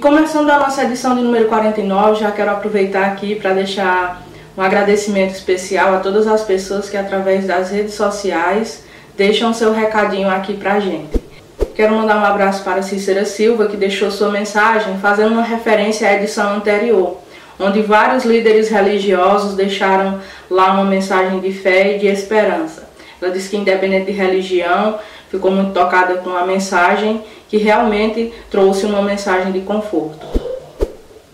começando a nossa edição de número 49, já quero aproveitar aqui para deixar um agradecimento especial a todas as pessoas que através das redes sociais deixam seu recadinho aqui pra gente. Quero mandar um abraço para Cícera Silva, que deixou sua mensagem fazendo uma referência à edição anterior, onde vários líderes religiosos deixaram lá uma mensagem de fé e de esperança. Ela disse que, independente de religião, ficou muito tocada com a mensagem que realmente trouxe uma mensagem de conforto.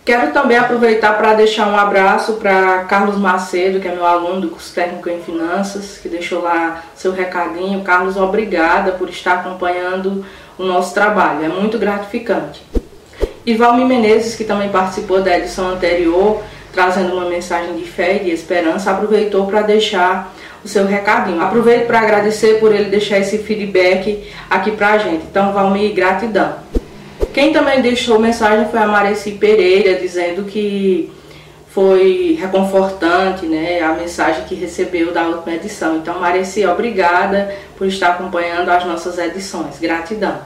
Quero também aproveitar para deixar um abraço para Carlos Macedo, que é meu aluno do curso técnico em finanças, que deixou lá seu recadinho. Carlos, obrigada por estar acompanhando o nosso trabalho, é muito gratificante. E Valmi Menezes, que também participou da edição anterior, trazendo uma mensagem de fé e de esperança, aproveitou para deixar o seu recadinho. Aproveito para agradecer por ele deixar esse feedback aqui para a gente. Então, Valmi, gratidão. Quem também deixou mensagem foi a Mareci Pereira, dizendo que foi reconfortante né, a mensagem que recebeu da última edição. Então, Mareci, obrigada por estar acompanhando as nossas edições. Gratidão.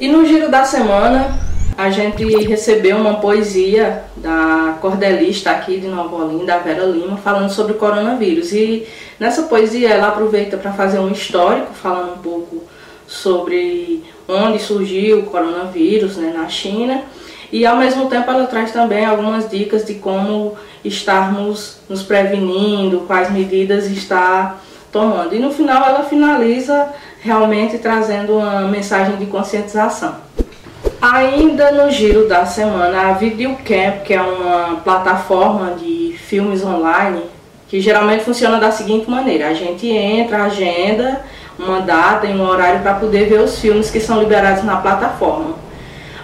E no giro da semana, a gente recebeu uma poesia da cordelista aqui de Nova Olinda, Vera Lima, falando sobre o coronavírus. E nessa poesia ela aproveita para fazer um histórico, falando um pouco sobre onde surgiu o coronavírus né, na China. E ao mesmo tempo ela traz também algumas dicas de como estarmos nos prevenindo, quais medidas está tomando. E no final ela finaliza realmente trazendo uma mensagem de conscientização. Ainda no giro da semana, a Videocamp, que é uma plataforma de filmes online, que geralmente funciona da seguinte maneira: a gente entra, agenda uma data e um horário para poder ver os filmes que são liberados na plataforma.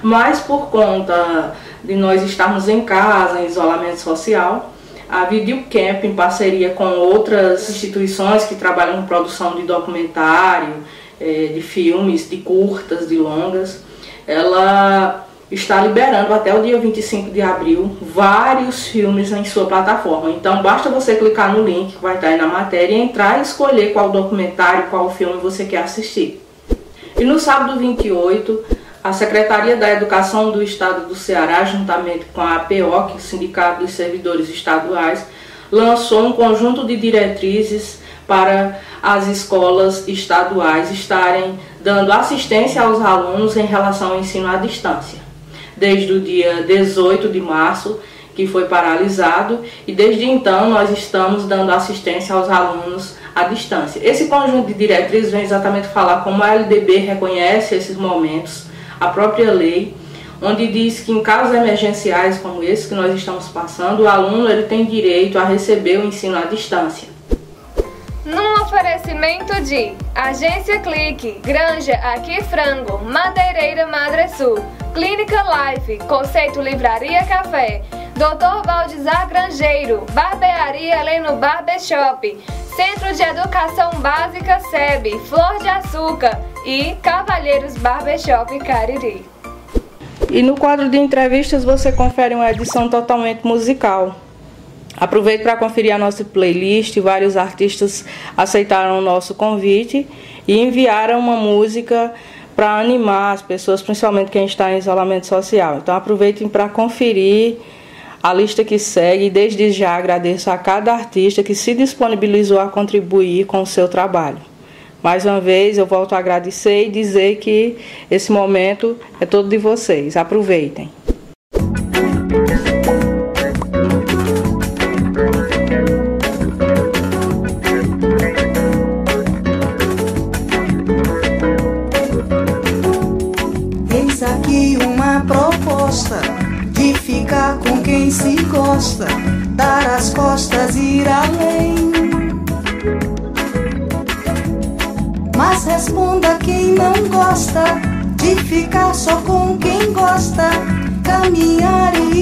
Mas por conta de nós estarmos em casa, em isolamento social, a Videocamp, em parceria com outras instituições que trabalham com produção de documentário, eh, de filmes, de curtas, de longas, ela está liberando até o dia 25 de abril vários filmes em sua plataforma. Então basta você clicar no link que vai estar aí na matéria e entrar e escolher qual documentário, qual filme você quer assistir. E no sábado 28, a Secretaria da Educação do Estado do Ceará, juntamente com a APO, que é o Sindicato dos Servidores Estaduais, lançou um conjunto de diretrizes para as escolas estaduais estarem dando assistência aos alunos em relação ao ensino à distância desde o dia 18 de março, que foi paralisado, e desde então nós estamos dando assistência aos alunos à distância. Esse conjunto de diretrizes vem exatamente falar como a LDB reconhece esses momentos, a própria lei, onde diz que em casos emergenciais como esse que nós estamos passando, o aluno ele tem direito a receber o ensino à distância. Num oferecimento de Agência Clique, Granja Aqui Frango, Madeireira Madre Sul, Clínica Life, Conceito Livraria Café, Dr. Valdizar Grangeiro, Barbearia Leno Barbershop, Centro de Educação Básica SEB, Flor de Açúcar e Cavalheiros Barbershop Cariri. E no quadro de entrevistas você confere uma edição totalmente musical. Aproveito para conferir a nossa playlist. Vários artistas aceitaram o nosso convite e enviaram uma música para animar as pessoas, principalmente quem está em isolamento social. Então aproveitem para conferir a lista que segue e desde já agradeço a cada artista que se disponibilizou a contribuir com o seu trabalho. Mais uma vez eu volto a agradecer e dizer que esse momento é todo de vocês. Aproveitem. Dar as costas, ir além. Mas responda quem não gosta de ficar só com quem gosta, caminhar e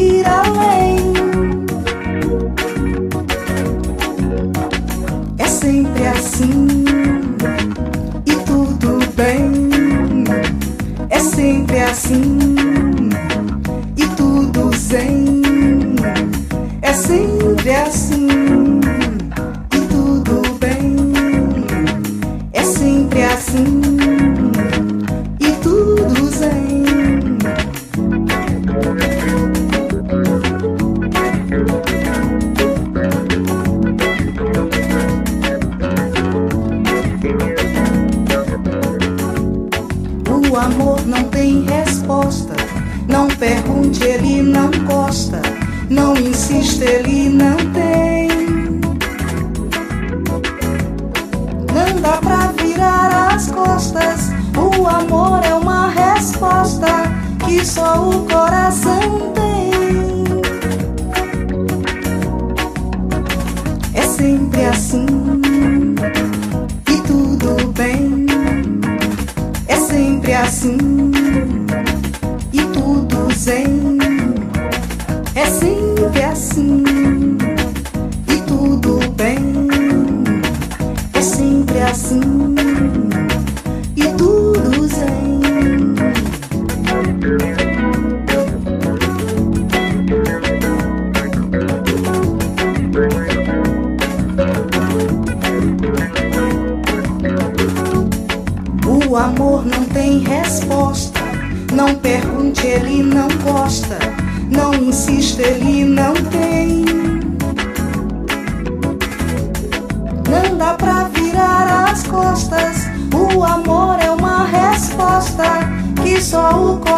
que só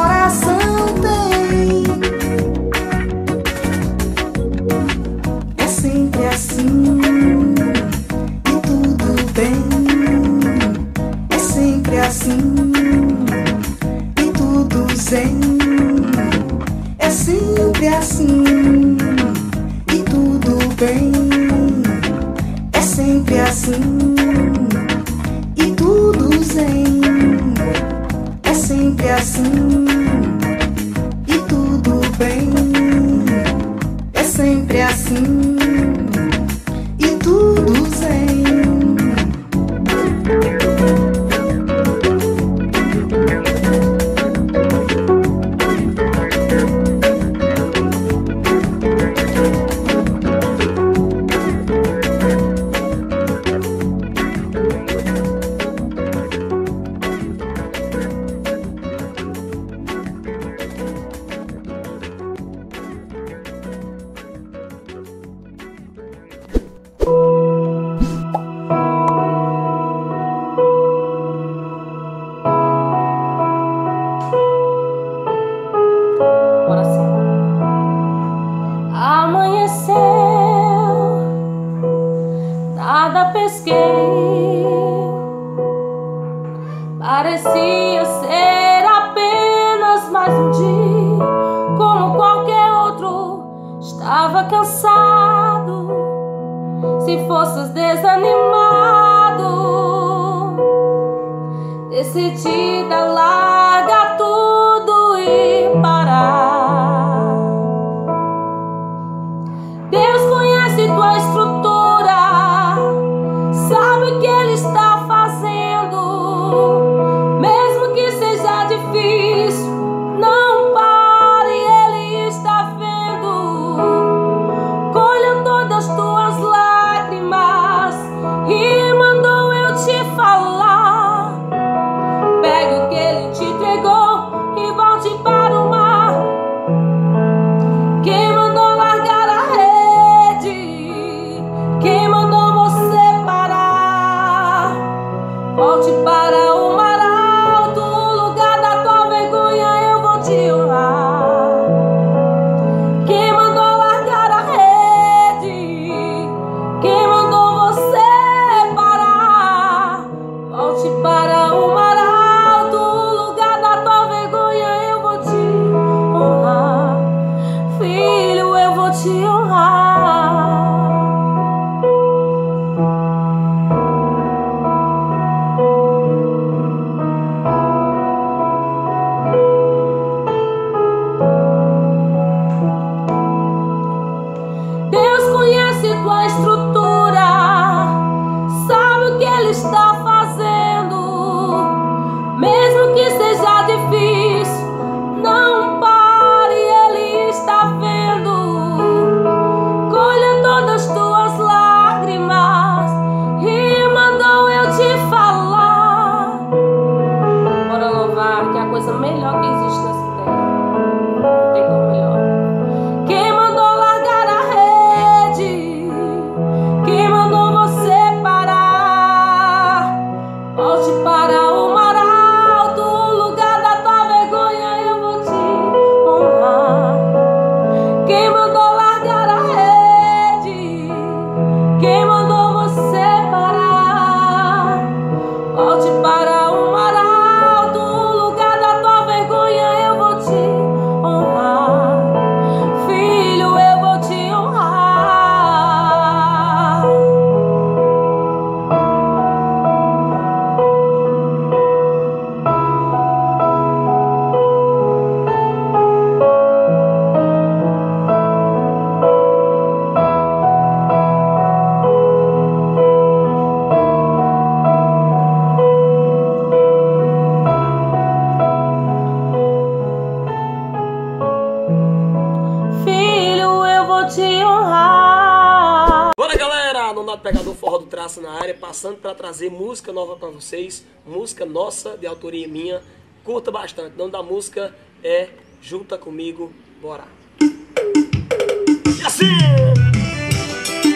Geraldo Pegador Forró do Traço na área, passando para trazer música nova para vocês, música nossa, de autoria minha. Curta bastante. O nome da música é Junta Comigo, Bora. E assim!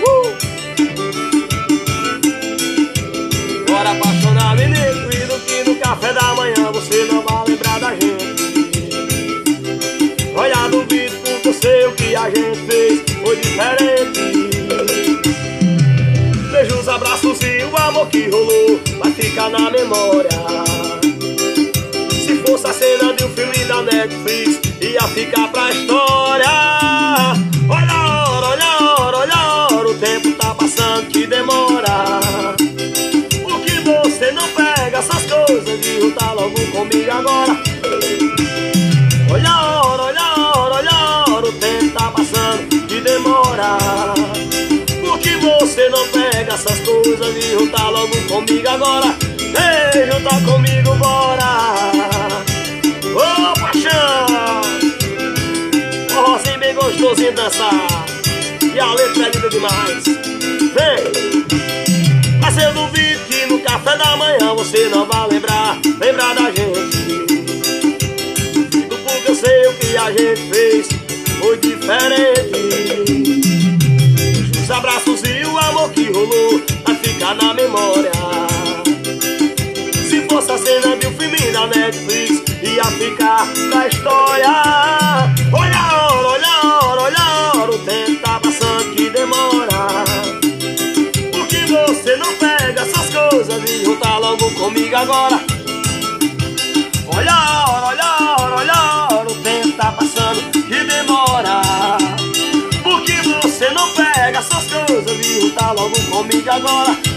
Uh! Bora apaixonar, menino, que no café da manhã você não vai lembrar da gente. Olha, duvido eu sei o que a gente fez foi diferente. Abraços e o amor que rolou vai ficar na memória. Se fosse a cena de um filme da Netflix, ia ficar pra história. Olha a hora, olha a hora, olha a hora, o tempo tá passando que demora. Por que você não pega essas coisas e junta logo comigo agora? Olha a hora, olha a hora, olha a hora, o tempo tá passando que demora. Essas coisas e junta logo comigo agora? Ei, junta comigo, bora! Ô, paixão! Forrozinho bem gostosinho de dançar. E a letra é linda demais. Vem! Mas eu duvido que no café da manhã você não vai lembrar, lembrar da gente. Duvido porque eu sei o que a gente fez foi diferente. Os abraços e o amor que rolou ficar na memória. Se fosse a cena de um filme da Netflix, ia ficar na história. Olha a hora, olha a hora, olha a hora, o tempo tá passando que demora. Por que você não pega essas coisas e junta logo comigo agora? Olha a hora, olha a hora, olha a hora, o tempo tá passando que demora. Por que você não pega essas coisas e junta logo comigo agora?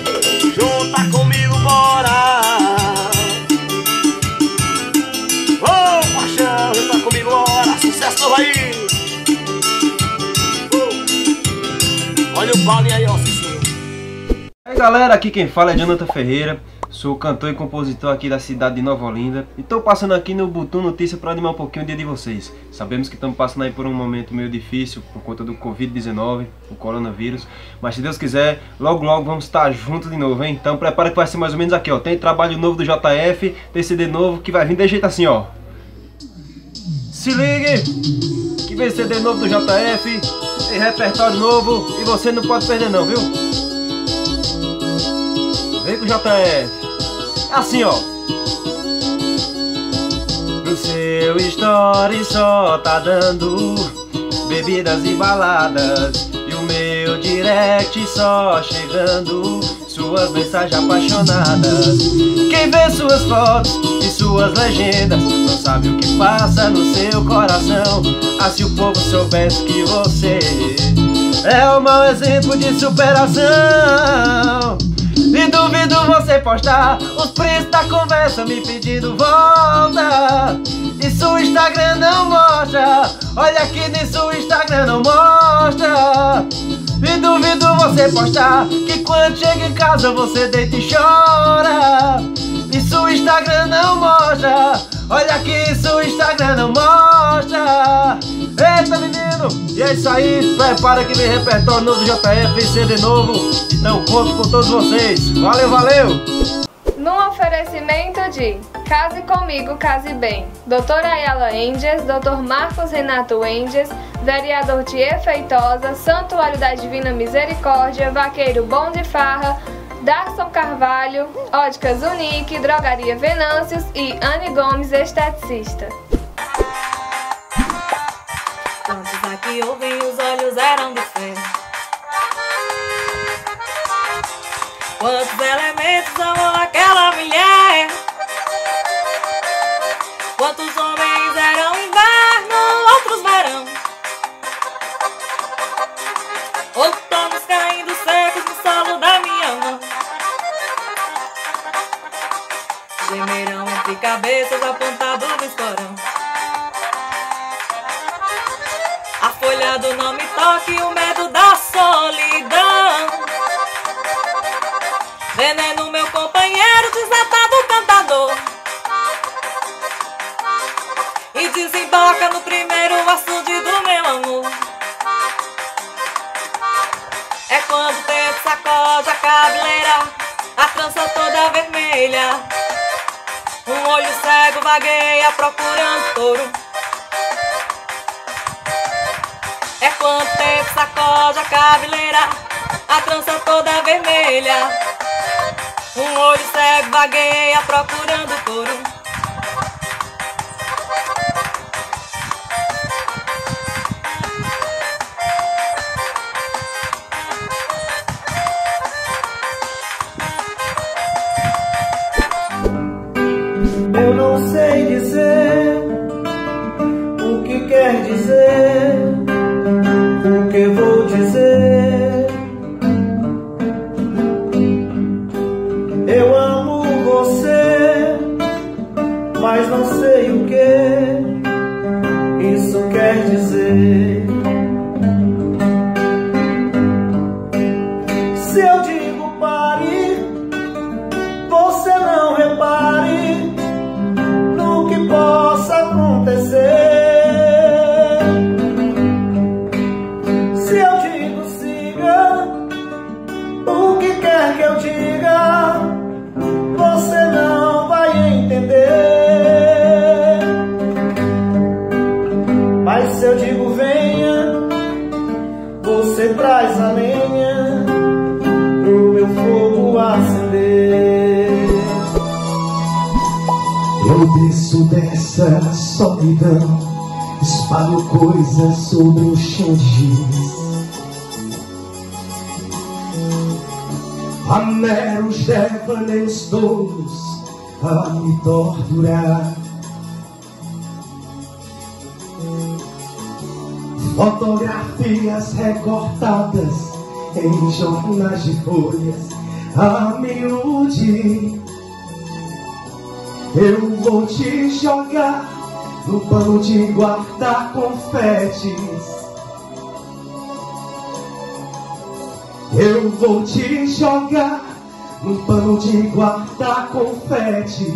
Paulinho aí, ó. E aí galera, aqui quem fala é Jonathan Ferreira, sou cantor e compositor aqui da cidade de Nova Olinda e estou passando aqui no Butum Notícia para animar um pouquinho o dia de vocês. Sabemos que estamos passando aí por um momento meio difícil por conta do Covid-19, o coronavírus, mas se Deus quiser, logo logo vamos estar juntos de novo, hein? Então prepara que vai ser mais ou menos aqui, ó. Tem trabalho novo do JF, tem CD novo que vai vir de jeito assim, ó. Se ligue! Que vem CD novo do JF, tem repertório novo e você não pode perder não, viu? Vem com o JF. É assim, ó. No seu story só tá dando bebidas e baladas. E o meu direct só chegando suas mensagens apaixonadas. Quem vê suas fotos e suas legendas não sabe o que passa no seu coração. Ah, se o povo soubesse que você é o mau exemplo de superação. E duvido você postar os prints da conversa me pedindo volta. Isso o Instagram não mostra. Olha aqui nisso o Instagram não mostra. E duvido você postar que quando chega em casa você deita e chora. Isso o Instagram não mostra. Olha aqui isso o Instagram não mostra. Eita menino! E é isso aí, prepara que vem repertório novo do JF, CD novo. Então conto com todos vocês. Valeu, valeu! Num oferecimento de Case Comigo, Case Bem, Doutora Ayala Enges, Dr. Marcos Renato Enges, Vereador Tier Feitosa, Santuário da Divina Misericórdia, Vaqueiro Bom de Farra, Darson Carvalho, Óticas Unique, Drogaria Venâncios e Anne Gomes, esteticista. Quantos aqui ouvem os olhos eram de ferro? Quantos elementos amou aquela mulher? Quantos homens eram inverno, outros verão? Outonos caindo secos no solo da minha mão. Gemerão entre cabeças apontados no esporão. A folha do não me toque, o medo desemboca no primeiro açude do meu amor. É quando o tempo sacode a cabeleira, a trança toda vermelha. Um olho cego vagueia procurando touro. É quanto tempo sacode a cabeleira, a trança toda vermelha. Um olho cego vagueia procurando touro. Solidão Espalho coisas sobre o chão A os devaneios todos a me torturar. Fotografias recortadas em jornais de folhas a miúde Eu vou te jogar no pano de guardar confetes. Eu vou te jogar no pano de guardar confetes.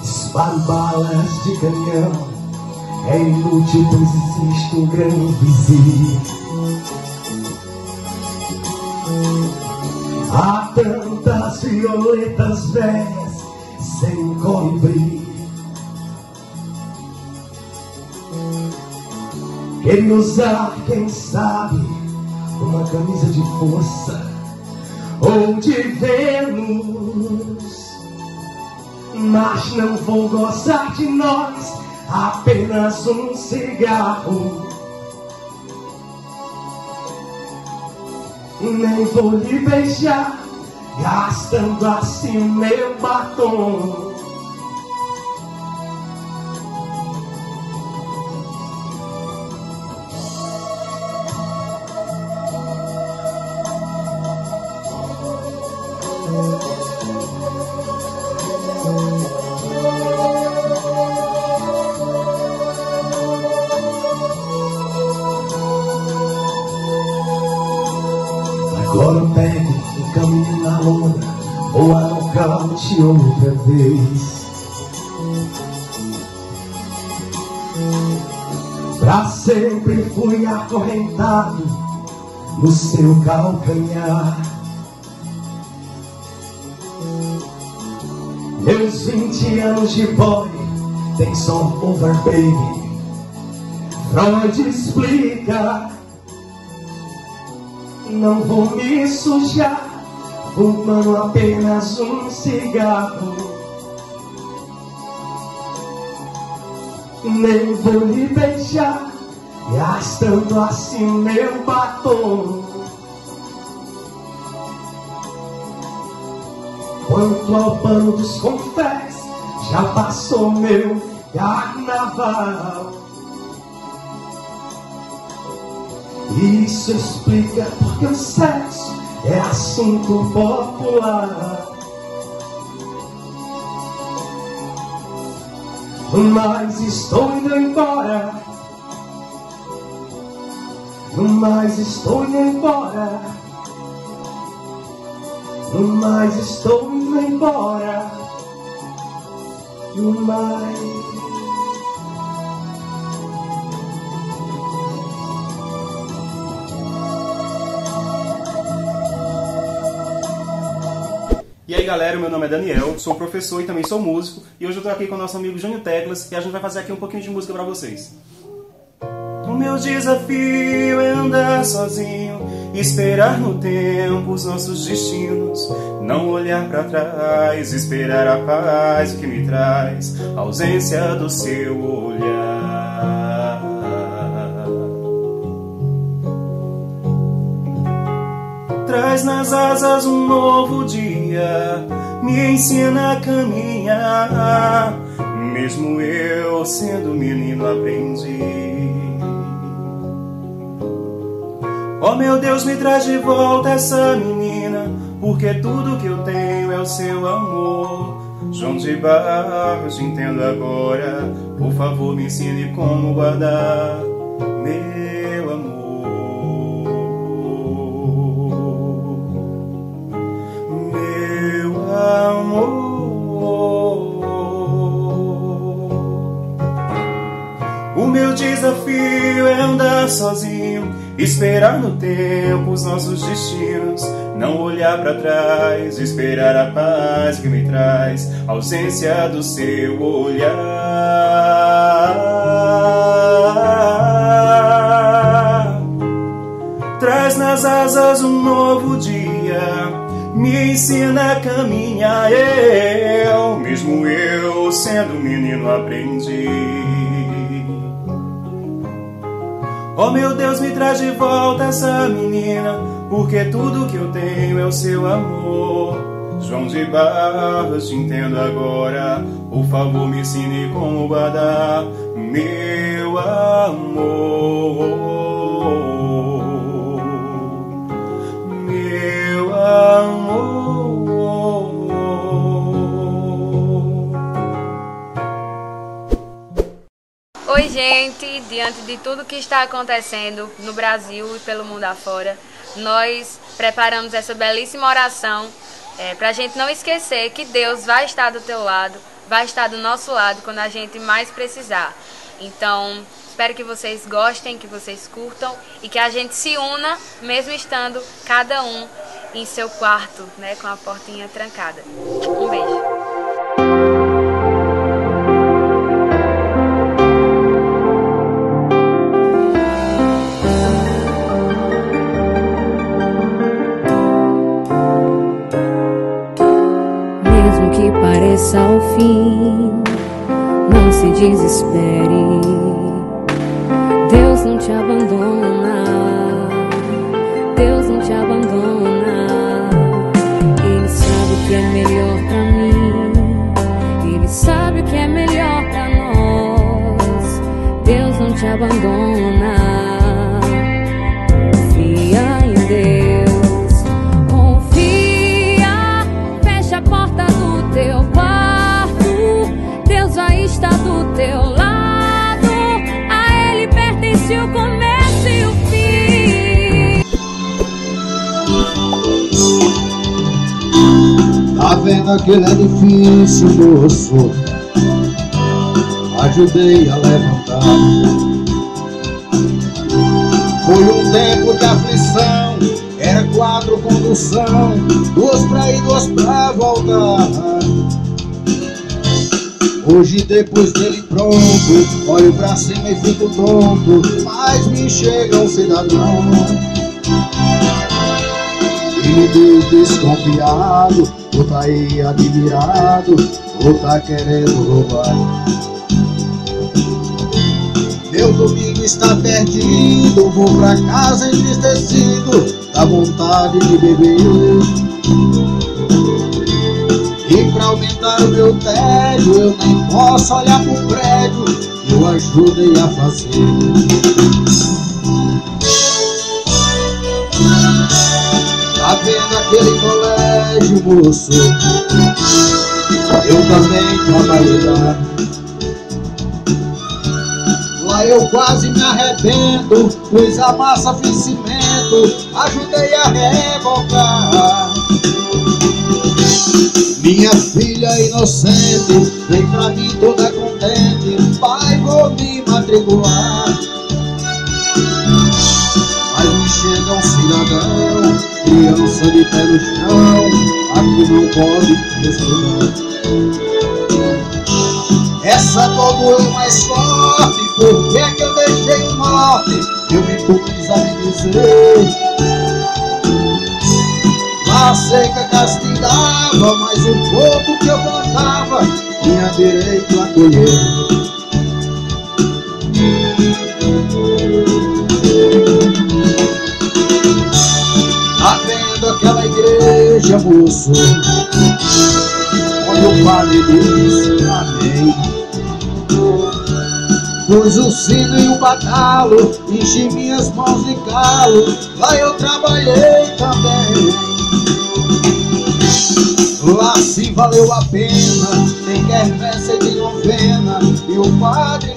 Disparo balas de canhão, é inútil, pois existe um grande vizinho. Há tantas violetas velhas sem colibri. Queria usar, quem sabe, uma camisa de força ou de Vênus. Mas não vou gozar de nós, apenas um cigarro. Nem vou lhe beijar, gastando assim meu batom. Outra vez. Pra sempre fui acorrentado no seu calcanhar. Meus vinte anos de boy tem só over baby. Freud explica. Não vou me sujar fumando apenas um cigarro. Nem vou lhe beijar, gastando assim meu batom. Quanto ao pano dos confés, já passou meu carnaval. Isso explica porque o sexo é assunto popular. Mas estou indo embora. Mas estou indo embora. Mas estou indo embora. Mas aí galera, meu nome é Daniel, sou professor e também sou músico e hoje eu tô aqui com o nosso amigo Júnior Teclas e a gente vai fazer aqui um pouquinho de música pra vocês. O meu desafio é andar sozinho, esperar no tempo os nossos destinos, não olhar pra trás, esperar a paz que me traz, a ausência do seu olhar. Traz nas asas um novo dia, me ensina a caminhar, mesmo eu sendo menino aprendi. Oh meu Deus, me traz de volta essa menina, porque tudo que eu tenho é o seu amor. João de Barros, entendo agora, por favor me ensine como guardar desafio é andar sozinho, esperar no tempo os nossos destinos, não olhar pra trás, esperar a paz que me traz, a ausência do seu olhar. Traz nas asas um novo dia, me ensina a caminhar. Eu, mesmo eu sendo menino, aprendi. Oh meu Deus, me traz de volta essa menina, porque tudo que eu tenho é o seu amor. João de Barros, te entendo agora, por favor me ensine como guardar meu amor. Meu amor. Oi, gente! Diante de tudo que está acontecendo no Brasil e pelo mundo afora, nós preparamos essa belíssima oração para a gente não esquecer que Deus vai estar do teu lado, vai estar do nosso lado quando a gente mais precisar. Então, espero que vocês gostem, que vocês curtam e que a gente se una, mesmo estando cada um em seu quarto, né, com a portinha trancada. Um beijo. Fim, não se desespere. Deus não te abandona. Deus não te abandona. Ele sabe o que é melhor pra mim. Ele sabe o que é melhor pra nós. Deus não te abandona. Vendo que ele é difícil, moço? Ajudei a levantar. Foi um tempo de aflição, era quatro condução, duas pra ir, duas pra voltar. Hoje depois dele pronto, olho pra cima e fico tonto, mas me chega um cidadão. Diz desconfiado, ou tá aí admirado, ou tá querendo roubar. Meu domingo está perdido, vou pra casa entristecido, dá vontade de beber. E pra aumentar o meu tédio, eu nem posso olhar pro prédio, eu ajudei a fazer. Vendo aquele colégio, moço? Eu também trabalhei lá. Lá eu quase me arrebento, pus a massa, fiz cimento, ajudei a rebocar. Minha filha inocente, vem pra mim toda contente, pai, vou me matricular. Criança de pé no chão, aqui não pode respirar. Essa dor doeu mais forte, por que é que eu deixei morte? Eu me pus a me dizer A seca castigava, mas o pouco que eu plantava Tinha direito a colher igreja, moço. Quando o padre disse amém. Pus o sino e o batalo Enchi minhas mãos de calo Lá eu trabalhei também. Lá se valeu a pena Tem quermesse de novena E o padre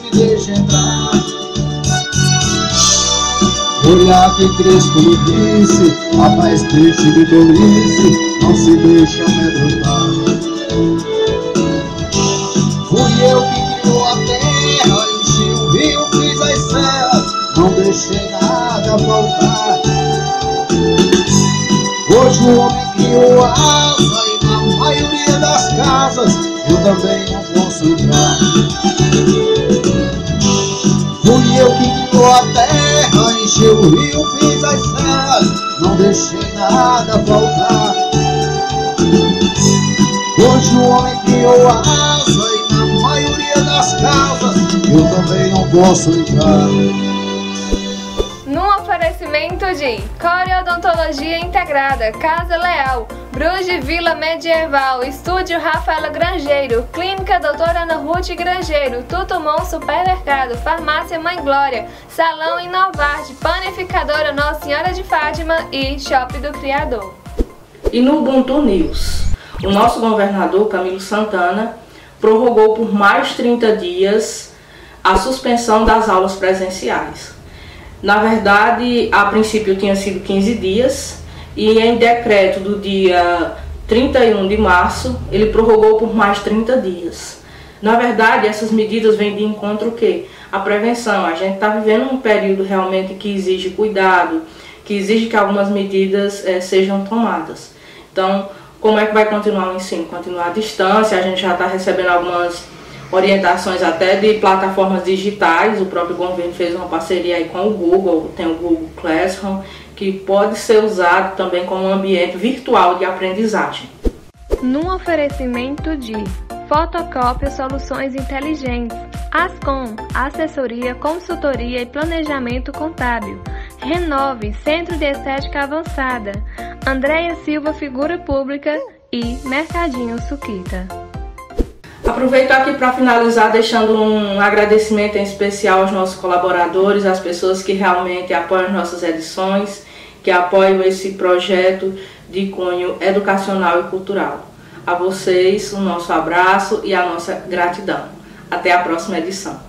Olhar que Cristo me disse A mais triste de tolice Não se deixa amedrontar Fui eu que criou a terra Enchi o rio, fiz as serras Não deixei nada faltar. Hoje o homem criou asa E na maioria das casas Eu também não posso entrar. Fui eu que criou a terra encheu o rio, fiz as serras, não deixei nada faltar. Hoje o homem criou a asa e na maioria das casas eu também não posso entrar. Num oferecimento de Coreodontologia Integrada, Casa Leal, Bruges Vila Medieval, Estúdio Rafaela Grangeiro, Clínica Doutora Ana Ruth Grangeiro, Tutumon Supermercado, Farmácia Mãe Glória, Salão Inovarte, Panificadora Nossa Senhora de Fátima e Shopping do Criador. E no Ubuntu News, o nosso governador Camilo Santana prorrogou por mais 30 dias a suspensão das aulas presenciais. Na verdade, a princípio tinha sido 15 dias e em decreto do dia 31 de março, ele prorrogou por mais 30 dias. Na verdade, essas medidas vêm de encontro o quê? A prevenção. A gente está vivendo um período realmente que exige cuidado, que exige que algumas medidas eh, sejam tomadas. Então, como é que vai continuar o ensino? Continuar à distância, a gente já está recebendo algumas orientações até de plataformas digitais, o próprio governo fez uma parceria aí com o Google, tem o Google Classroom, que pode ser usado também como ambiente virtual de aprendizagem. Num oferecimento de Fotocópia Soluções Inteligentes, Ascom, Assessoria, Consultoria e Planejamento Contábil, Renove, Centro de Estética Avançada, Andréia Silva, Figura Pública e Mercadinho Suquita. Aproveito aqui para finalizar deixando um agradecimento em especial aos nossos colaboradores, às pessoas que realmente apoiam nossas edições, que apoiam esse projeto de cunho educacional e cultural. A vocês, o nosso abraço e a nossa gratidão. Até a próxima edição.